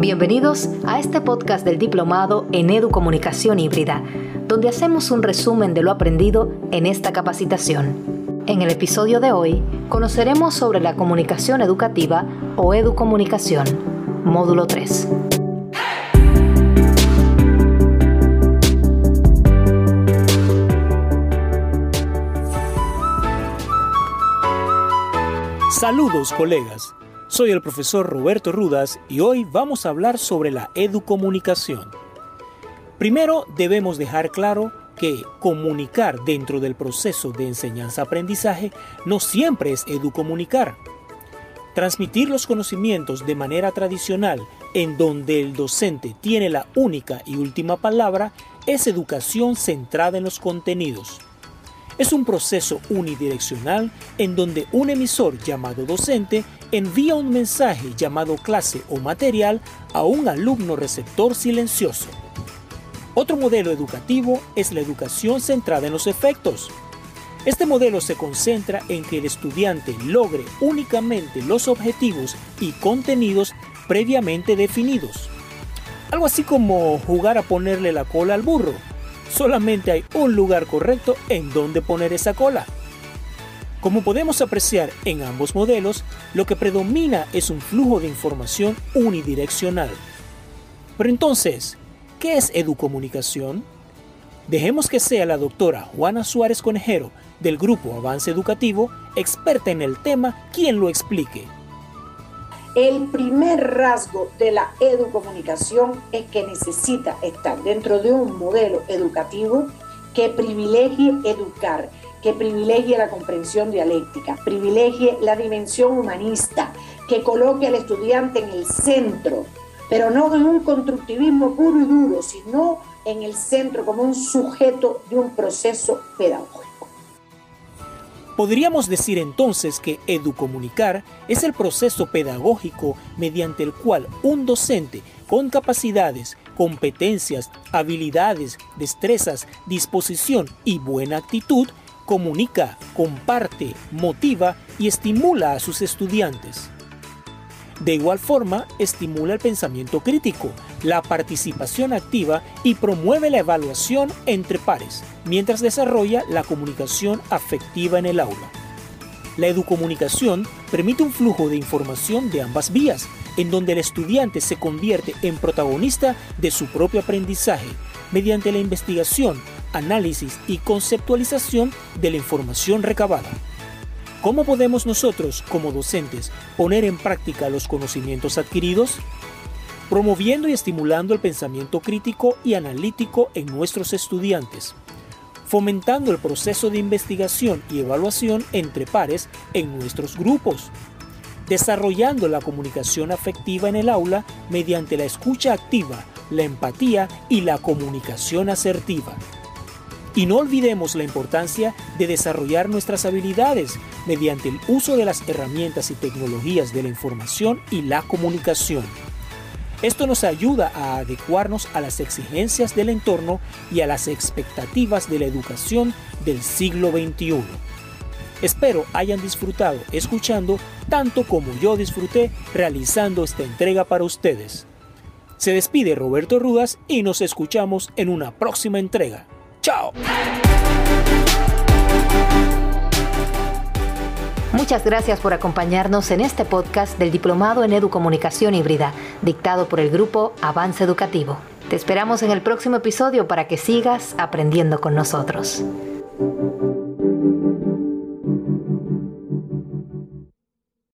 Bienvenidos a este podcast del Diplomado en Educomunicación Híbrida, donde hacemos un resumen de lo aprendido en esta capacitación. En el episodio de hoy conoceremos sobre la comunicación educativa o educomunicación, módulo 3. Saludos colegas, soy el profesor Roberto Rudas y hoy vamos a hablar sobre la educomunicación. Primero debemos dejar claro que comunicar dentro del proceso de enseñanza-aprendizaje no siempre es educomunicar. Transmitir los conocimientos de manera tradicional en donde el docente tiene la única y última palabra es educación centrada en los contenidos es un proceso unidireccional en donde un emisor llamado docente envía un mensaje llamado clase o material a un alumno receptor silencioso. Otro modelo educativo es la educación centrada en los efectos. Este modelo se concentra en que el estudiante logre únicamente los objetivos y contenidos previamente definidos. Algo así como jugar a ponerle la cola al burro solamente hay un lugar correcto en donde poner esa cola. Como podemos apreciar en ambos modelos, lo que predomina es un flujo de información unidireccional. Pero entonces, ¿qué es educomunicación? Dejemos que sea la doctora Juana Suárez Conejero del Grupo Avance Educativo, experta en el tema, quien lo explique. El primer rasgo de la educomunicación es que necesita estar dentro de un modelo educativo que privilegie educar, que privilegie la comprensión dialéctica, privilegie la dimensión humanista, que coloque al estudiante en el centro, pero no en un constructivismo puro y duro, sino en el centro como un sujeto de un proceso pedagógico. Podríamos decir entonces que educomunicar es el proceso pedagógico mediante el cual un docente con capacidades, competencias, habilidades, destrezas, disposición y buena actitud comunica, comparte, motiva y estimula a sus estudiantes. De igual forma, estimula el pensamiento crítico, la participación activa y promueve la evaluación entre pares, mientras desarrolla la comunicación afectiva en el aula. La educomunicación permite un flujo de información de ambas vías, en donde el estudiante se convierte en protagonista de su propio aprendizaje, mediante la investigación, análisis y conceptualización de la información recabada. ¿Cómo podemos nosotros, como docentes, poner en práctica los conocimientos adquiridos? Promoviendo y estimulando el pensamiento crítico y analítico en nuestros estudiantes, fomentando el proceso de investigación y evaluación entre pares en nuestros grupos, desarrollando la comunicación afectiva en el aula mediante la escucha activa, la empatía y la comunicación asertiva. Y no olvidemos la importancia de desarrollar nuestras habilidades mediante el uso de las herramientas y tecnologías de la información y la comunicación. Esto nos ayuda a adecuarnos a las exigencias del entorno y a las expectativas de la educación del siglo XXI. Espero hayan disfrutado escuchando tanto como yo disfruté realizando esta entrega para ustedes. Se despide Roberto Rudas y nos escuchamos en una próxima entrega. ¡Chao! Muchas gracias por acompañarnos en este podcast del Diplomado en Educomunicación Híbrida, dictado por el grupo Avance Educativo. Te esperamos en el próximo episodio para que sigas aprendiendo con nosotros.